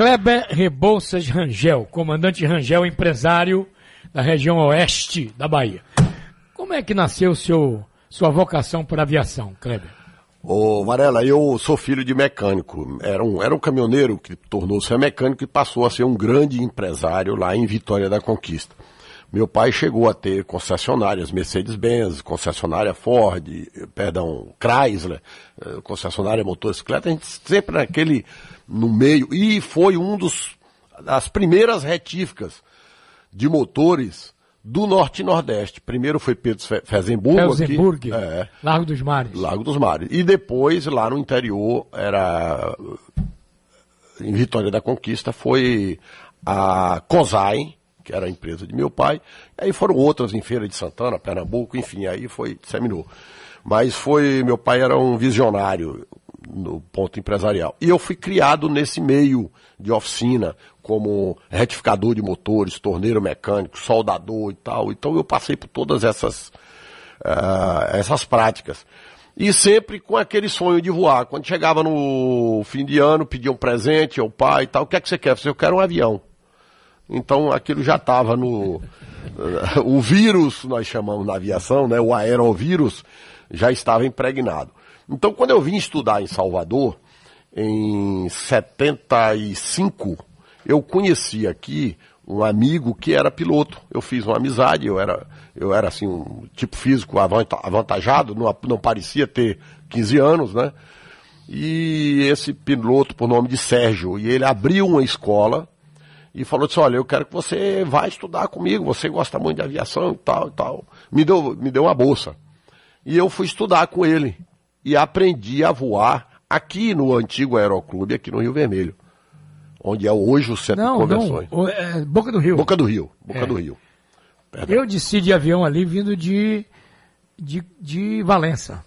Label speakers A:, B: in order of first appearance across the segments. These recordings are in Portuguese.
A: Kleber Rebouças Rangel, comandante Rangel, empresário da região oeste da Bahia. Como é que nasceu seu, sua vocação por aviação, Kleber?
B: Ô, Varela, eu sou filho de mecânico. Era um, era um caminhoneiro que tornou-se mecânico e passou a ser um grande empresário lá em Vitória da Conquista. Meu pai chegou a ter concessionárias Mercedes-Benz, concessionária Ford, perdão, Chrysler, eh, concessionária motocicleta, a gente sempre naquele, no meio, e foi um dos, das primeiras retíficas de motores do Norte e Nordeste. Primeiro foi Pedro Fezenburgo.
A: Fezenburg, é, Largo dos Mares.
B: Largo dos Mares. E depois, lá no interior, era, em Vitória da Conquista, foi a COSAI, que era a empresa de meu pai. E aí foram outras em Feira de Santana, Pernambuco, enfim, aí foi, disseminou. Mas foi, meu pai era um visionário no ponto empresarial. E eu fui criado nesse meio de oficina, como retificador de motores, torneiro mecânico, soldador e tal. Então eu passei por todas essas, uh, essas práticas. E sempre com aquele sonho de voar. Quando chegava no fim de ano, pedia um presente ao pai e tal. O que é que você quer? Eu quero um avião. Então aquilo já estava no. o vírus, nós chamamos na aviação, né? O aerovírus já estava impregnado. Então quando eu vim estudar em Salvador, em 75, eu conheci aqui um amigo que era piloto. Eu fiz uma amizade, eu era, eu era assim, um tipo físico avantajado, não, não parecia ter 15 anos, né? E esse piloto, por nome de Sérgio, e ele abriu uma escola e falou assim, olha, eu quero que você vá estudar comigo, você gosta muito de aviação e tal e tal. Me deu, me deu uma bolsa. E eu fui estudar com ele. E aprendi a voar aqui no antigo aeroclube, aqui no Rio Vermelho. Onde é hoje o centro
A: não,
B: de convenções.
A: Não, é Boca do Rio.
B: Boca do Rio. Boca é. do Rio.
A: Perdão. Eu desci de avião ali vindo de, de, de Valença.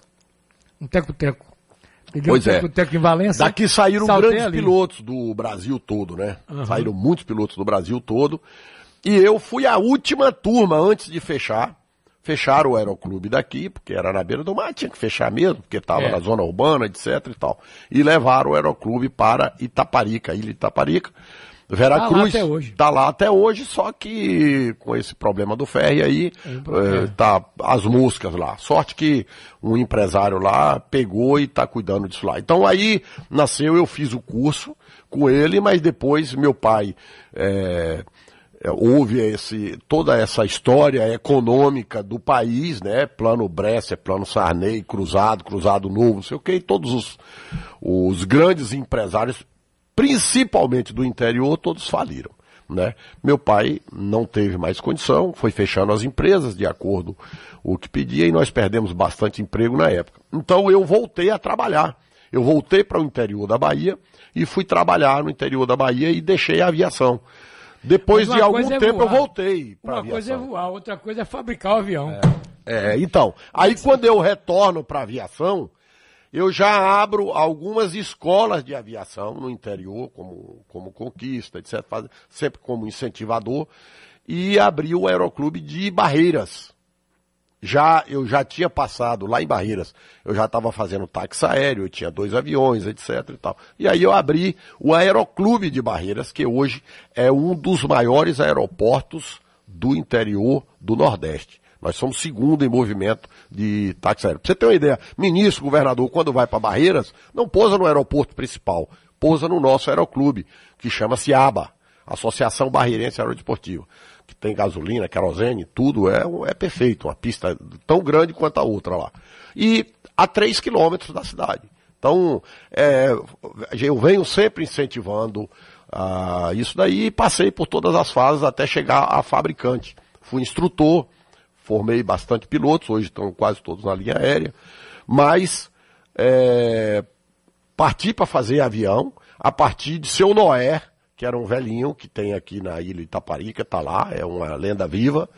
A: Um teco-teco.
B: Peguei pois um é. teco em Valença. Daqui saíram grandes ali. pilotos do Brasil todo, né? Uhum. Saíram muitos pilotos do Brasil todo. E eu fui a última turma antes de fechar. Fecharam o aeroclube daqui, porque era na beira do mar, tinha que fechar mesmo, porque estava é. na zona urbana, etc e tal. E levaram o aeroclube para Itaparica, Ilha Itaparica. Vera tá Cruz lá tá lá até hoje, só que com esse problema do ferry aí, é, tá as moscas lá. Sorte que um empresário lá pegou e tá cuidando disso lá. Então aí nasceu, eu fiz o curso com ele, mas depois meu pai é, houve esse, toda essa história econômica do país, né? Plano Brescia, Plano Sarney, Cruzado, Cruzado Novo, não sei o que, e todos os, os grandes empresários principalmente do interior, todos faliram. Né? Meu pai não teve mais condição, foi fechando as empresas de acordo com o que pedia e nós perdemos bastante emprego na época. Então eu voltei a trabalhar. Eu voltei para o interior da Bahia e fui trabalhar no interior da Bahia e deixei a aviação. Depois de algum é tempo eu voltei
A: para Uma coisa é voar, outra coisa é fabricar o avião.
B: É, é então. Aí quando eu retorno para a aviação, eu já abro algumas escolas de aviação no interior, como, como Conquista, etc., sempre como incentivador, e abri o Aeroclube de Barreiras. Já, eu já tinha passado lá em Barreiras, eu já estava fazendo táxi aéreo, eu tinha dois aviões, etc e tal. E aí eu abri o Aeroclube de Barreiras, que hoje é um dos maiores aeroportos do interior do Nordeste. Nós somos segundo em movimento de táxi aéreo. Pra você ter uma ideia, ministro, governador, quando vai para Barreiras, não pousa no aeroporto principal, pousa no nosso aeroclube, que chama-se ABA, Associação Barreirense Aerodesportiva, que tem gasolina, querosene, tudo, é, é perfeito, uma pista tão grande quanto a outra lá. E a três quilômetros da cidade. Então, é, eu venho sempre incentivando uh, isso daí e passei por todas as fases até chegar a fabricante. Fui instrutor, formei bastante pilotos, hoje estão quase todos na linha aérea, mas é, parti para fazer avião a partir de seu Noé, que era um velhinho que tem aqui na ilha Itaparica, está lá, é uma lenda viva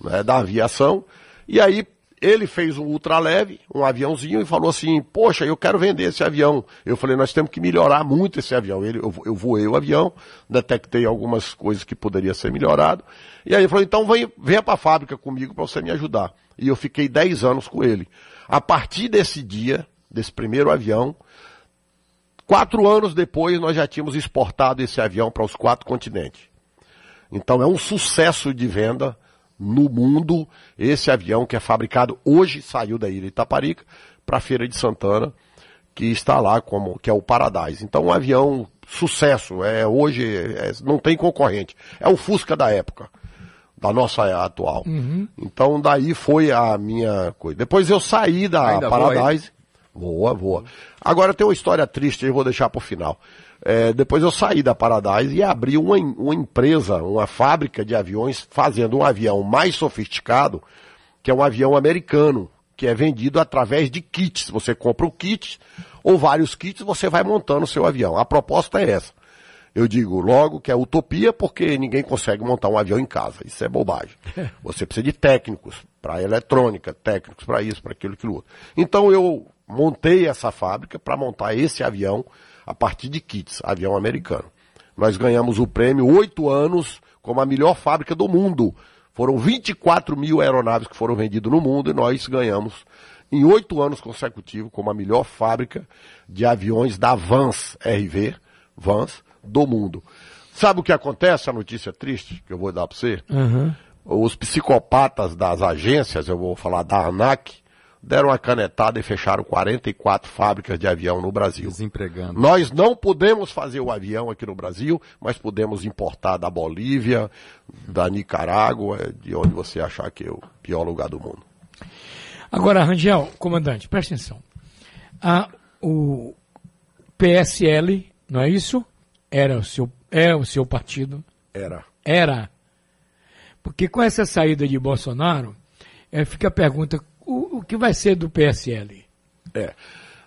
B: né, da aviação, e aí ele fez um ultraleve, um aviãozinho, e falou assim, poxa, eu quero vender esse avião. Eu falei, nós temos que melhorar muito esse avião. Ele, eu, eu voei o avião, detectei algumas coisas que poderia ser melhorado. E aí ele falou, então vem, venha para a fábrica comigo para você me ajudar. E eu fiquei 10 anos com ele. A partir desse dia, desse primeiro avião, Quatro anos depois, nós já tínhamos exportado esse avião para os quatro continentes. Então é um sucesso de venda no mundo. Esse avião que é fabricado hoje saiu da ilha Itaparica para a Feira de Santana, que está lá como que é o Paradise. Então um avião sucesso, é hoje é, não tem concorrente. É o Fusca da época, da nossa atual.
A: Uhum.
B: Então daí foi a minha coisa. Depois eu saí da
C: Ainda
B: Paradise. Voa, voa. Agora tem uma história triste, eu vou deixar para o final. É, depois eu saí da Paradise e abri uma, uma empresa, uma fábrica de aviões, fazendo um avião mais sofisticado, que é um avião americano, que é vendido através de kits. Você compra o kit, ou vários kits, você vai montando o seu avião. A proposta é essa. Eu digo logo que é utopia porque ninguém consegue montar um avião em casa. Isso é bobagem. Você precisa de técnicos para eletrônica, técnicos para isso, para aquilo, aquilo outro. Então eu montei essa fábrica para montar esse avião a partir de kits, avião americano. Nós ganhamos o prêmio oito anos como a melhor fábrica do mundo. Foram 24 mil aeronaves que foram vendidas no mundo e nós ganhamos em oito anos consecutivos como a melhor fábrica de aviões da Vans RV, Vans, do mundo. Sabe o que acontece? A notícia triste que eu vou dar para você?
A: Uhum.
B: Os psicopatas das agências, eu vou falar da ANAC, deram uma canetada e fecharam 44 fábricas de avião no Brasil.
C: Desempregando.
B: Nós não podemos fazer o avião aqui no Brasil, mas podemos importar da Bolívia, da Nicarágua, de onde você achar que é o pior lugar do mundo.
A: Agora, Rangel, comandante, presta atenção. Ah, o PSL, não é isso? Era o seu, é o seu partido.
B: Era.
A: Era. Porque com essa saída de Bolsonaro, eh, fica a pergunta, o, o que vai ser do PSL?
B: É.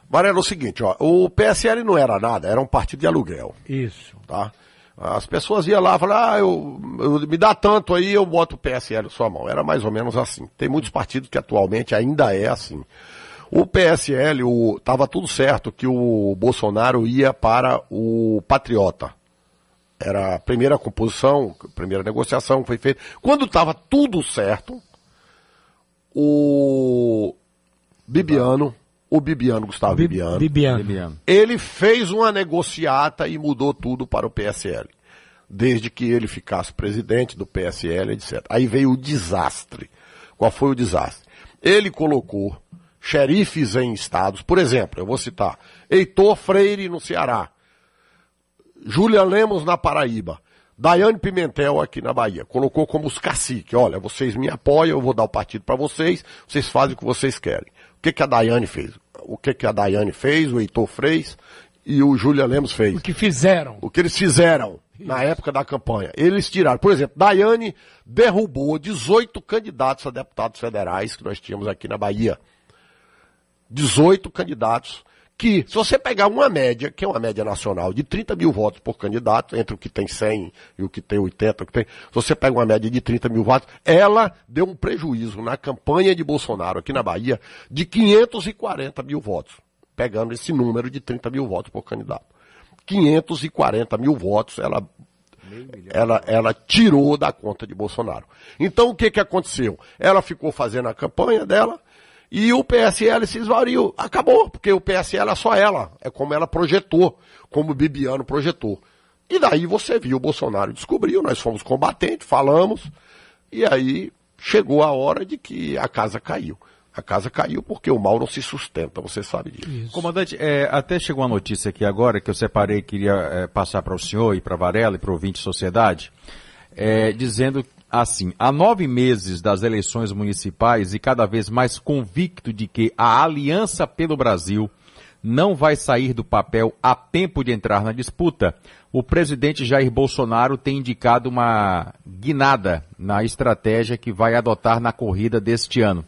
B: Mariano, é o seguinte, ó, o PSL não era nada, era um partido de aluguel.
A: Isso.
B: tá? As pessoas iam lá e falavam, ah, eu, eu- me dá tanto aí, eu boto o PSL na sua mão. Era mais ou menos assim. Tem muitos partidos que atualmente ainda é assim. O PSL, o, tava tudo certo que o Bolsonaro ia para o Patriota. Era a primeira composição, a primeira negociação que foi feita. Quando estava tudo certo, o Bibiano, o Bibiano, Gustavo
A: Bi-
B: Bibiano,
A: Bibiano.
C: Bibiano.
B: ele fez uma negociata e mudou tudo para o PSL. Desde que ele ficasse presidente do PSL, etc. Aí veio o desastre. Qual foi o desastre? Ele colocou xerifes em estados, por exemplo, eu vou citar, Heitor Freire no Ceará, Júlia Lemos na Paraíba, Daiane Pimentel aqui na Bahia. Colocou como os caciques. Olha, vocês me apoiam, eu vou dar o partido para vocês, vocês fazem o que vocês querem. O que, que a Daiane fez? O que, que a Daiane fez, o Heitor fez e o Júlia Lemos fez?
A: O que fizeram?
B: O que eles fizeram na época da campanha? Eles tiraram, por exemplo, Daiane derrubou 18 candidatos a deputados federais que nós tínhamos aqui na Bahia. 18 candidatos que, se você pegar uma média, que é uma média nacional, de 30 mil votos por candidato, entre o que tem 100 e o que tem 80, o que tem, se você pega uma média de 30 mil votos, ela deu um prejuízo na campanha de Bolsonaro aqui na Bahia de 540 mil votos, pegando esse número de 30 mil votos por candidato. 540 mil votos, ela ela, ela tirou da conta de Bolsonaro. Então o que que aconteceu? Ela ficou fazendo a campanha dela e o PSL se esvariu. Acabou, porque o PSL é só ela. É como ela projetou, como o Bibiano projetou. E daí você viu, o Bolsonaro descobriu, nós fomos combatentes, falamos, e aí chegou a hora de que a casa caiu. A casa caiu porque o mal não se sustenta, você sabe disso.
C: Comandante, é, até chegou uma notícia aqui agora que eu separei, queria é, passar para o senhor e para Varela e para o ouvinte sociedade, é, dizendo assim, há nove meses das eleições municipais e cada vez mais convicto de que a Aliança pelo Brasil não vai sair do papel a tempo de entrar na disputa, o presidente Jair Bolsonaro tem indicado uma guinada na estratégia que vai adotar na corrida deste ano.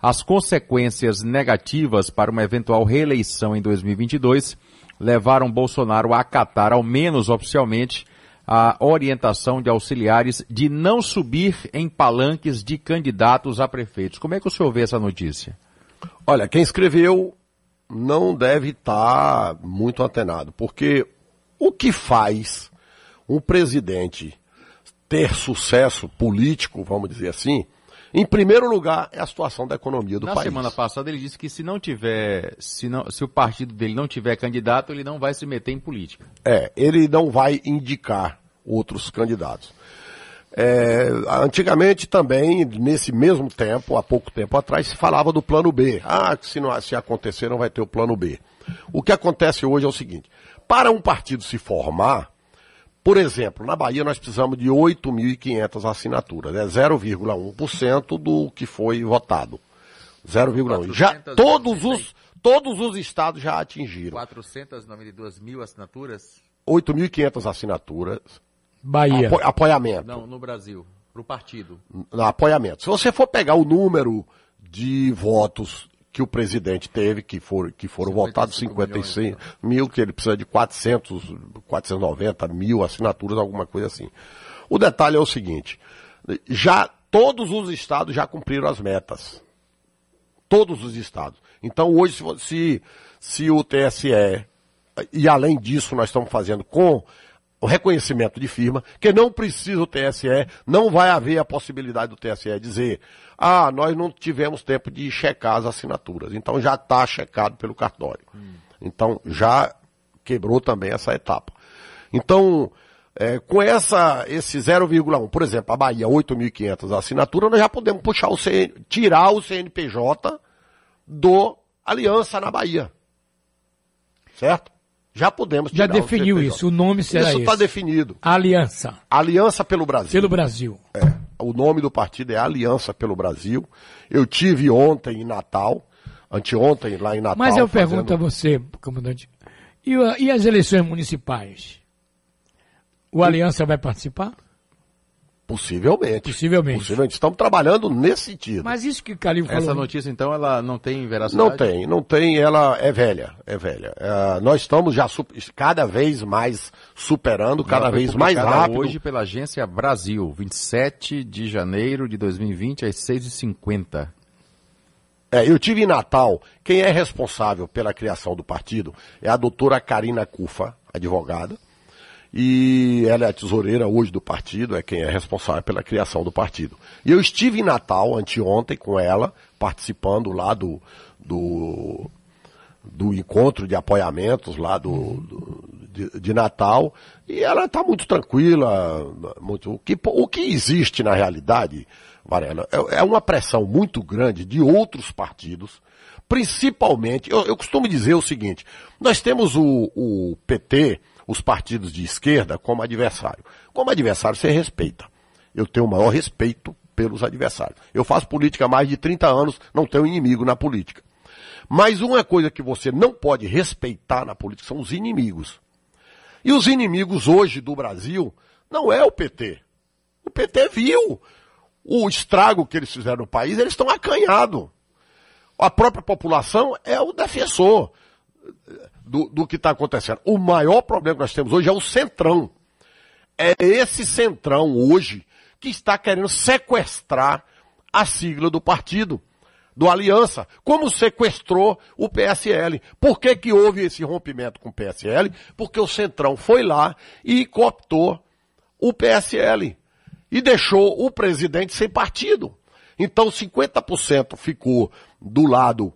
C: As consequências negativas para uma eventual reeleição em 2022 levaram Bolsonaro a acatar, ao menos oficialmente, a orientação de auxiliares de não subir em palanques de candidatos a prefeitos. Como é que o senhor vê essa notícia?
B: Olha, quem escreveu não deve estar muito antenado, porque o que faz um presidente ter sucesso político, vamos dizer assim, Em primeiro lugar, é a situação da economia do
C: Na
B: país.
C: semana passada ele disse que se não tiver, se, não, se o partido dele não tiver candidato, ele não vai se meter em política.
B: É, ele não vai indicar outros candidatos. É, antigamente também, nesse mesmo tempo, há pouco tempo atrás, se falava do plano B. Ah, se, não, se acontecer não vai ter o plano B. O que acontece hoje é o seguinte, para um partido se formar, por exemplo, na Bahia nós precisamos de 8.500 assinaturas, é 0,1% do que foi votado. 0,1. Já
C: 400
B: todos os, todos os estados já atingiram.
C: 492 mil assinaturas?
B: 8.500 assinaturas.
A: Bahia.
B: Apo- apoiamento.
C: Não, no Brasil. Para o partido.
B: no apoiamento. Se você for pegar o número de votos que o presidente teve, que, for, que foram
C: 55
B: votados 56 mil, que ele precisa de 400, 490 mil assinaturas, alguma coisa assim. O detalhe é o seguinte, já todos os estados já cumpriram as metas. Todos os estados. Então hoje, se, se o TSE, e além disso nós estamos fazendo com o reconhecimento de firma, que não precisa o TSE, não vai haver a possibilidade do TSE dizer, ah, nós não tivemos tempo de checar as assinaturas. Então já está checado pelo cartório. Então já quebrou também essa etapa. Então, é, com essa, esse 0,1, por exemplo, a Bahia, 8.500 assinaturas, nós já podemos puxar o CN, tirar o CNPJ do Aliança na Bahia. Certo? Já podemos
A: Já
B: tirar o
A: definiu
B: CNPJ.
A: isso, o nome será
B: Isso está definido.
A: Aliança.
B: Aliança pelo Brasil.
A: Pelo Brasil.
B: É, o nome do partido é Aliança pelo Brasil. Eu tive ontem em Natal, anteontem lá em Natal.
A: Mas eu
B: fazendo-
A: pergunto a você, comandante, e, e as eleições municipais? O Aliança vai participar?
B: Possivelmente.
A: Possivelmente.
B: Possivelmente. Estamos trabalhando nesse sentido.
A: Mas isso que o Calil falou.
C: Essa notícia, então, ela não tem veracidade?
B: Não tem, não tem, ela é velha, é velha. É, nós estamos já cada vez mais superando, cada
C: Ela
B: vez mais rápido.
C: hoje pela agência Brasil, 27 de janeiro de 2020, às 6h50.
B: É, eu tive em Natal, quem é responsável pela criação do partido é a doutora Karina Cufa, advogada, e ela é a tesoureira hoje do partido, é quem é responsável pela criação do partido. E eu estive em Natal anteontem com ela, participando lá do, do, do encontro de apoiamentos lá do, do- de, de Natal, e ela está muito tranquila, muito, o, que, o que existe na realidade, Varela, é, é uma pressão muito grande de outros partidos, principalmente, eu, eu costumo dizer o seguinte, nós temos o, o PT, os partidos de esquerda, como adversário. Como adversário você respeita. Eu tenho o maior respeito pelos adversários. Eu faço política há mais de 30 anos, não tenho inimigo na política. Mas uma coisa que você não pode respeitar na política são os inimigos. E os inimigos hoje do Brasil não é o PT. O PT viu o estrago que eles fizeram no país, eles estão acanhados. A própria população é o defensor do, do que está acontecendo. O maior problema que nós temos hoje é o centrão. É esse centrão hoje que está querendo sequestrar a sigla do partido, do Aliança, como sequestrou o PSL. Por que, que houve esse rompimento com o PSL? Porque o centrão foi lá e cooptou o PSL e deixou o presidente sem partido. Então 50% ficou do lado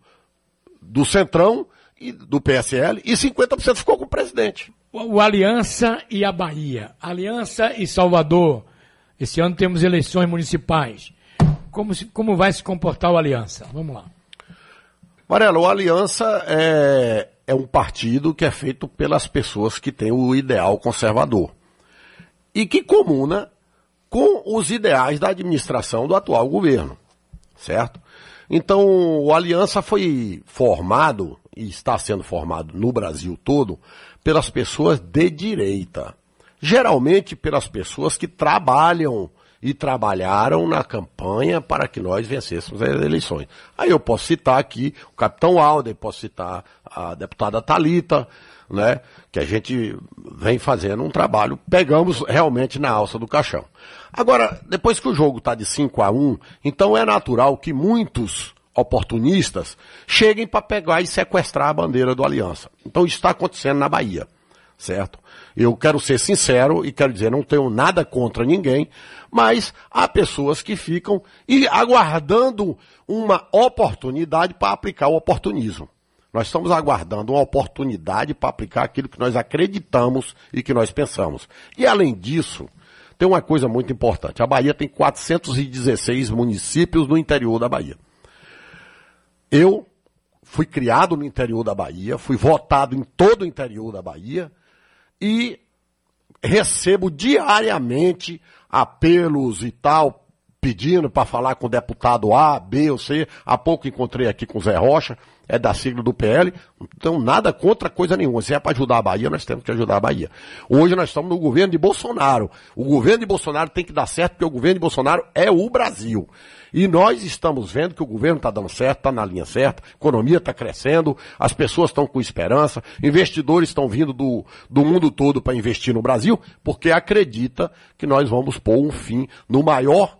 B: do Centrão do PSL e 50% ficou com o presidente.
A: O, o Aliança e a Bahia. Aliança e Salvador. Esse ano temos eleições municipais. Como, se- como vai se comportar o Aliança? Vamos lá.
B: Varela, o Aliança é, é um partido que é feito pelas pessoas que têm o ideal conservador e que comuna com os ideais da administração do atual governo, certo? Então, o Aliança foi formado e está sendo formado no Brasil todo pelas pessoas de direita. Geralmente pelas pessoas que trabalham e trabalharam na campanha para que nós vencêssemos as eleições. Aí eu posso citar aqui o capitão Alder, posso citar a deputada Talita, né, que a gente vem fazendo um trabalho, pegamos realmente na alça do caixão. Agora, depois que o jogo está de 5 a 1, então é natural que muitos oportunistas cheguem para pegar e sequestrar a bandeira do Aliança. Então isso está acontecendo na Bahia, certo? Eu quero ser sincero e quero dizer, não tenho nada contra ninguém, mas há pessoas que ficam e aguardando uma oportunidade para aplicar o oportunismo. Nós estamos aguardando uma oportunidade para aplicar aquilo que nós acreditamos e que nós pensamos. E além disso, tem uma coisa muito importante. A Bahia tem 416 municípios no interior da Bahia. Eu fui criado no interior da Bahia, fui votado em todo o interior da Bahia e recebo diariamente apelos e tal, pedindo para falar com o deputado A, B ou C. Há pouco encontrei aqui com o Zé Rocha, é da sigla do PL, então nada contra coisa nenhuma. Se é para ajudar a Bahia, nós temos que ajudar a Bahia. Hoje nós estamos no governo de Bolsonaro. O governo de Bolsonaro tem que dar certo, porque o governo de Bolsonaro é o Brasil. E nós estamos vendo que o governo está dando certo, está na linha certa, a economia está crescendo, as pessoas estão com esperança, investidores estão vindo do, do mundo todo para investir no Brasil, porque acredita que nós vamos pôr um fim no maior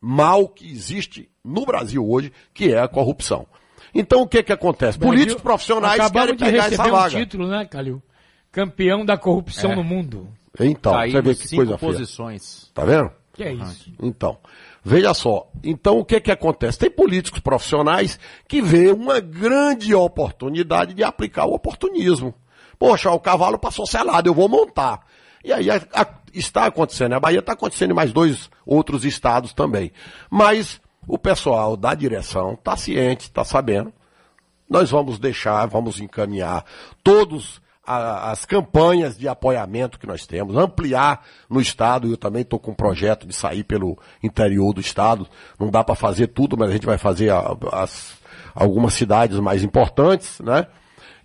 B: mal que existe no Brasil hoje, que é a corrupção. Então o que que acontece?
A: Brasil,
B: Políticos profissionais querem
A: de
B: pegar essa
A: um
B: vaga.
A: título, né, Calil? Campeão da corrupção
C: É.
A: no mundo.
B: Então,
C: Caímos
B: você vê que
C: cinco
B: coisa feia.
C: posições.
B: Tá vendo?
A: Que é isso?
B: Então, veja só. Então, o que que acontece? Tem políticos profissionais que vê uma grande oportunidade de aplicar o oportunismo. Poxa, o cavalo passou selado, eu vou montar. E aí a- a- está acontecendo. A Bahia está acontecendo em mais dois outros estados também. Mas o pessoal da direção está ciente, está sabendo. Nós vamos deixar, vamos encaminhar todos as campanhas de apoiamento que nós temos, ampliar no estado. Eu também estou com um projeto de sair pelo interior do estado. Não dá para fazer tudo, mas a gente vai fazer as- algumas cidades mais importantes, né?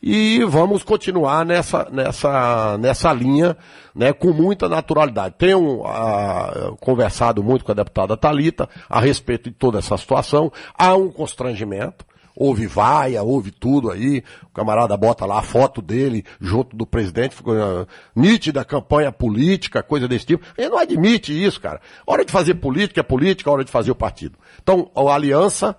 B: E vamos continuar nessa, nessa, nessa linha, né, com muita naturalidade. Tenho ah, conversado muito com a deputada Talita a respeito de toda essa situação. Há um constrangimento. Houve vaia, houve tudo aí. O camarada bota lá a foto dele junto do presidente, ficou ah, nítida campanha política, coisa desse tipo. Ele não admite isso, cara. Hora de fazer política é política, hora de fazer o partido. Então, a aliança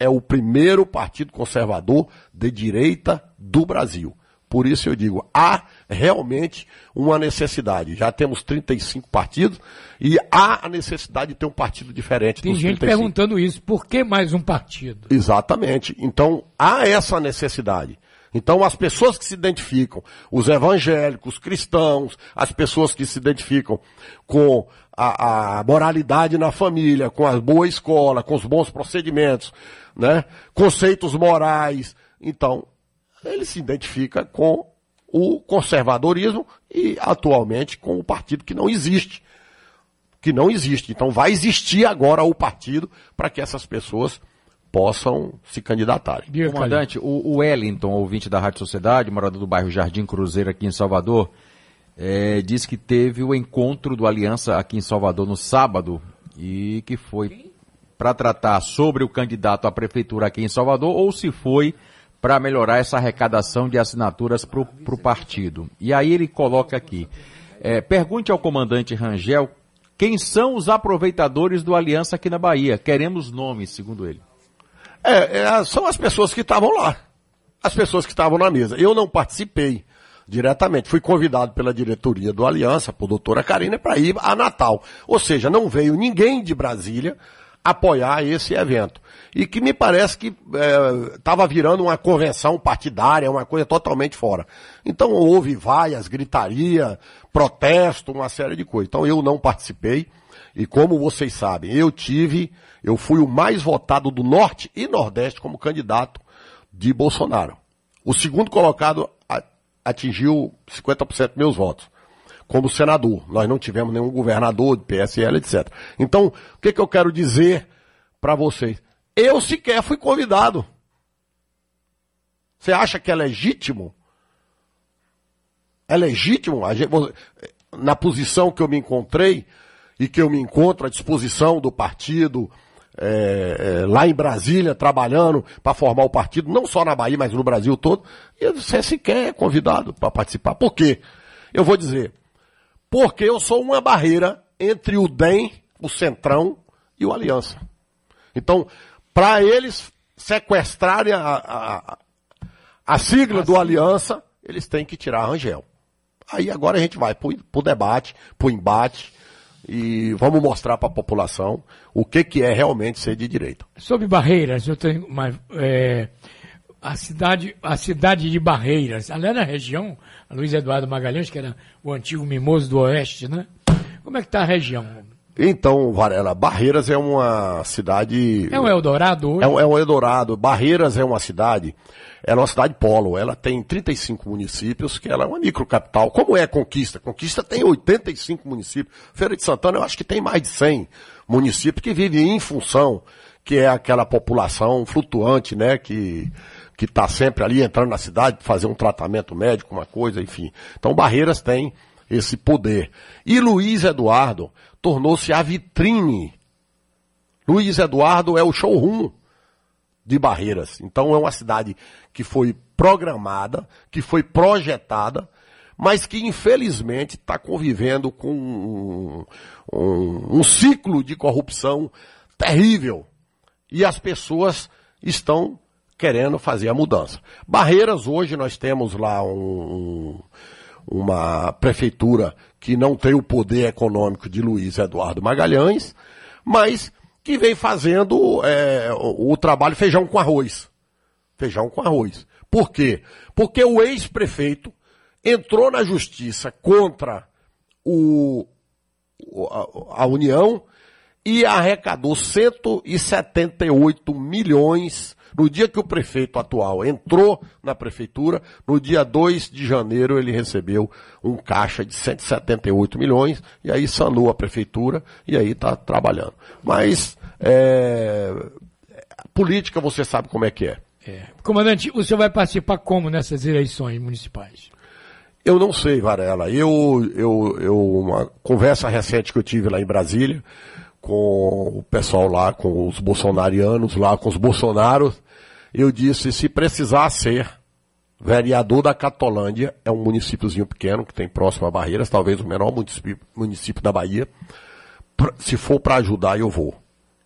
B: é o primeiro partido conservador de direita do Brasil. Por isso eu digo, há realmente uma necessidade. Já temos 35 partidos e há a necessidade de ter um partido diferente
A: Tem gente
B: 35.
A: perguntando isso. Por que mais um partido?
B: Exatamente. Então, há essa necessidade. Então, as pessoas que se identificam, os evangélicos, os cristãos, as pessoas que se identificam com a, a moralidade na família, com a boa escola, com os bons procedimentos, né? conceitos morais. Então, ele se identifica com o conservadorismo e, atualmente, com o partido que não existe que não existe. Então vai existir agora o partido para que essas pessoas possam se
A: Calil.
C: Comandante, o, Wellington, ouvinte da Rádio Sociedade, morador do bairro Jardim Cruzeiro aqui em Salvador, eh, disse que teve o encontro do Aliança aqui em Salvador no sábado e que foi para tratar sobre o candidato à prefeitura aqui em Salvador ou se foi para melhorar essa arrecadação de assinaturas para o partido. E aí ele coloca aqui, eh, pergunte ao comandante Rangel quem são os aproveitadores do Aliança aqui na Bahia. Queremos nomes, segundo ele.
B: É, é, são as pessoas que estavam lá. As pessoas que estavam na mesa. Eu não participei diretamente. Fui convidado pela diretoria do Aliança, por doutora Karina, para ir a Natal. Ou seja, não veio ninguém de Brasília apoiar esse evento. E que me parece que estava virando uma convenção partidária, uma coisa totalmente fora. Então houve vaias, gritaria, protesto, uma série de coisas. Então eu não participei. E como vocês sabem, eu tive, eu fui o mais votado do Norte e Nordeste como candidato de Bolsonaro. O segundo colocado atingiu 50% dos meus votos. Como senador. Nós não tivemos nenhum governador de PSL, etc. Então, o que, que eu quero dizer para vocês? Eu sequer fui convidado. Você acha que é legítimo? É legítimo? Na posição que eu me encontrei e que eu me encontro à disposição do partido, é, é, lá em Brasília, trabalhando para formar o partido, não só na Bahia, mas no Brasil todo, e você sequer é convidado para participar. Por quê? Eu vou dizer, porque eu sou uma barreira entre o DEM, o Centrão e o Aliança. Então, para eles sequestrarem a, a, a sigla do Aliança, eles têm que tirar a Rangel. Aí agora a gente vai pro, pro debate, pro embate, e vamos mostrar para a população o que, que é realmente ser de direita.
A: Sobre Barreiras, eu tenho uma, é, a cidade, a cidade de Barreiras, ali na região, Luiz Eduardo Magalhães, que era o antigo mimoso do Oeste, né? Como é que está a região?
B: Então, Varela, Barreiras é uma cidade.
A: É um Eldorado hoje?
B: É um, é um Eldorado. Barreiras é uma cidade, ela é uma cidade polo. Ela tem 35 municípios, que ela é uma microcapital. Como é Conquista? Conquista tem 85 municípios. Feira de Santana, eu acho que tem mais de 100 municípios que vivem em função, que é aquela população flutuante, né, que que está sempre ali entrando na cidade, fazer um tratamento médico, uma coisa, enfim. Então Barreiras tem esse poder. E Luiz Eduardo tornou-se a vitrine. Luiz Eduardo é o showroom de Barreiras. Então é uma cidade que foi programada, que foi projetada, mas que infelizmente está convivendo com um, um, um ciclo de corrupção terrível. E as pessoas estão querendo fazer a mudança. Barreiras, hoje nós temos lá um, uma prefeitura que não tem o poder econômico de Luiz Eduardo Magalhães, mas que vem fazendo é, o, o trabalho feijão com arroz. Feijão com arroz. Por quê? Porque o ex-prefeito entrou na justiça contra o, a, a União e arrecadou 178 milhões no dia que o prefeito atual entrou na prefeitura, no dia 2 de janeiro ele recebeu um caixa de 178 milhões e aí sanou a prefeitura e aí está trabalhando. Mas é, política você sabe como é que é.
A: é. Comandante, o senhor vai participar como nessas eleições municipais?
B: Eu não sei, Varela. Eu, eu, eu, uma conversa recente que eu tive lá em Brasília, com o pessoal lá, com os bolsonarianos lá, com os bolsonaros, eu disse, se precisar ser vereador da Catolândia, é um municípiozinho pequeno que tem próximo a Barreiras, talvez o menor município, município da Bahia. Se for para ajudar, eu vou.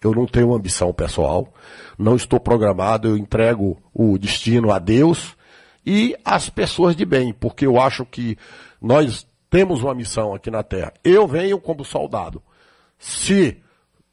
B: Eu não tenho ambição pessoal, não estou programado, eu entrego o destino a Deus e às pessoas de bem, porque eu acho que nós temos uma missão aqui na Terra. Eu venho como soldado. Se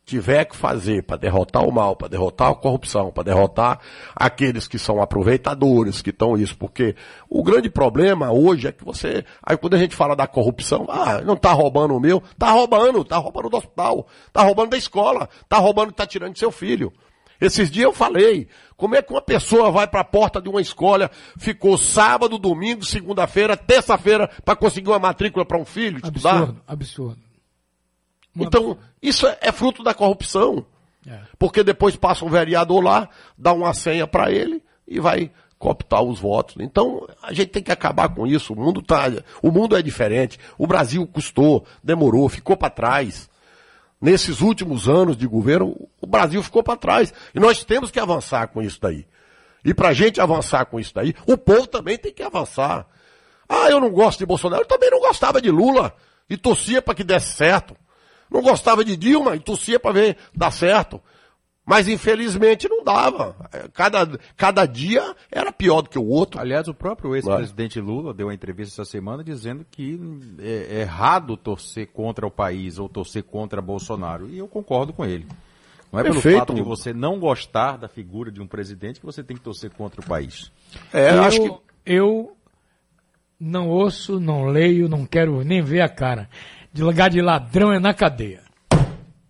B: tiver que fazer para derrotar o mal, para derrotar a corrupção, para derrotar aqueles que são aproveitadores, que estão isso, porque o grande problema hoje é que você, aí quando a gente fala da corrupção, ah, não está roubando o meu, está roubando, está roubando do hospital, está roubando da escola, está roubando, está tirando de seu filho. Esses dias eu falei, como é que uma pessoa vai para a porta de uma escola, ficou sábado, domingo, segunda-feira, terça-feira para conseguir uma matrícula para um filho estudar?
A: Absurdo, absurdo.
B: Então, isso é, é, fruto da corrupção. É. Porque depois passa um vereador lá, dá uma senha para ele e vai cooptar os votos. Então, a gente tem que acabar com isso. O mundo tá, o mundo é diferente. O Brasil custou, demorou, ficou para trás. Nesses últimos anos de governo, o Brasil ficou para trás. E nós temos que avançar com isso daí. E para a gente avançar com isso daí, o povo também tem que avançar. Ah, eu não gosto de Bolsonaro. Eu também não gostava de Lula. E torcia para que desse certo. Não gostava de Dilma e tossia para ver dar certo. Mas infelizmente não dava. Cada, cada dia era pior do que o outro.
C: Aliás, o próprio ex-presidente Lula deu uma entrevista essa semana dizendo que é, é errado torcer contra o país ou torcer contra Bolsonaro. E eu concordo com ele. Não é Perfeito. pelo fato de você não gostar da figura de um presidente que você tem que torcer contra o país.
A: É, eu, acho que... eu não ouço, não leio, não quero nem ver a cara de lugar de ladrão é na cadeia.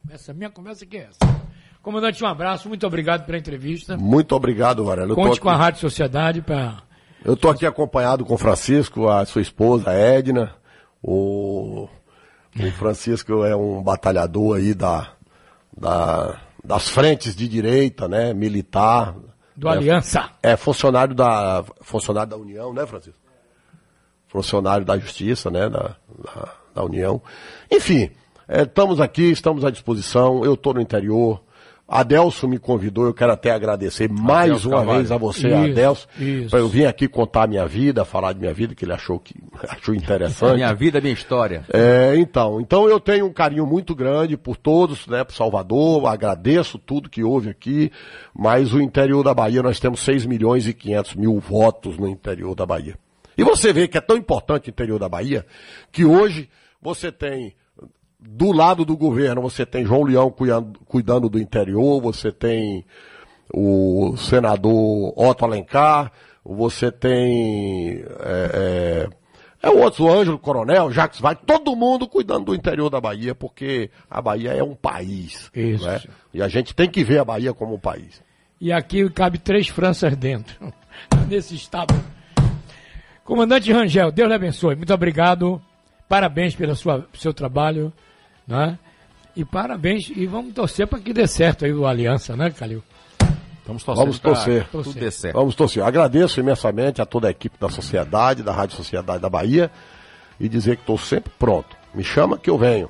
A: Essa minha conversa aqui é essa. Comandante, um abraço, muito obrigado pela entrevista.
B: Muito obrigado, Varela.
A: Conte com a Rádio Sociedade para.
B: Eu estou aqui acompanhado com o Francisco, a sua esposa, a Edna. O, o Francisco é um batalhador aí da, da, das frentes de direita, né? Militar.
A: Do é, Aliança.
B: É funcionário da, funcionário da União, né, Francisco? Funcionário da Justiça, né? Da, da da União. Enfim, é, estamos aqui, estamos à disposição. Eu estou no interior. Adelso me convidou, eu quero até agradecer mais Adelso uma Carvalho. vez a você, isso, Adelso, para eu vir aqui contar a minha vida, falar de minha vida, que ele achou que achou interessante.
C: minha vida, minha história.
B: É, então, então eu tenho um carinho muito grande por todos, né, por Salvador, agradeço tudo que houve aqui, mas o interior da Bahia, nós temos 6 milhões e 500 mil votos no interior da Bahia. E você vê que é tão importante o interior da Bahia, que hoje você tem, do lado do governo, você tem João Leão cuidando, do interior, você tem o senador Otto Alencar, você tem é, é, é o outro, o Ângelo Coronel, Jacques vai, todo mundo cuidando do interior da Bahia, porque a Bahia é um país.
A: Isso.
B: Né? E a gente tem que ver a Bahia como um país.
A: E aqui cabe três Franças dentro, nesse estado. Comandante Rangel, Deus lhe abençoe. Muito obrigado. Parabéns pelo seu trabalho. Né? E parabéns. E vamos torcer para que dê certo aí o Aliança, né, Calil?
C: Vamos torcer.
B: Vamos torcer.
C: Tudo dê certo.
B: Vamos torcer. Agradeço imensamente a toda a equipe da Sociedade, da Rádio Sociedade da Bahia, e dizer que estou sempre pronto. Me chama que eu venho.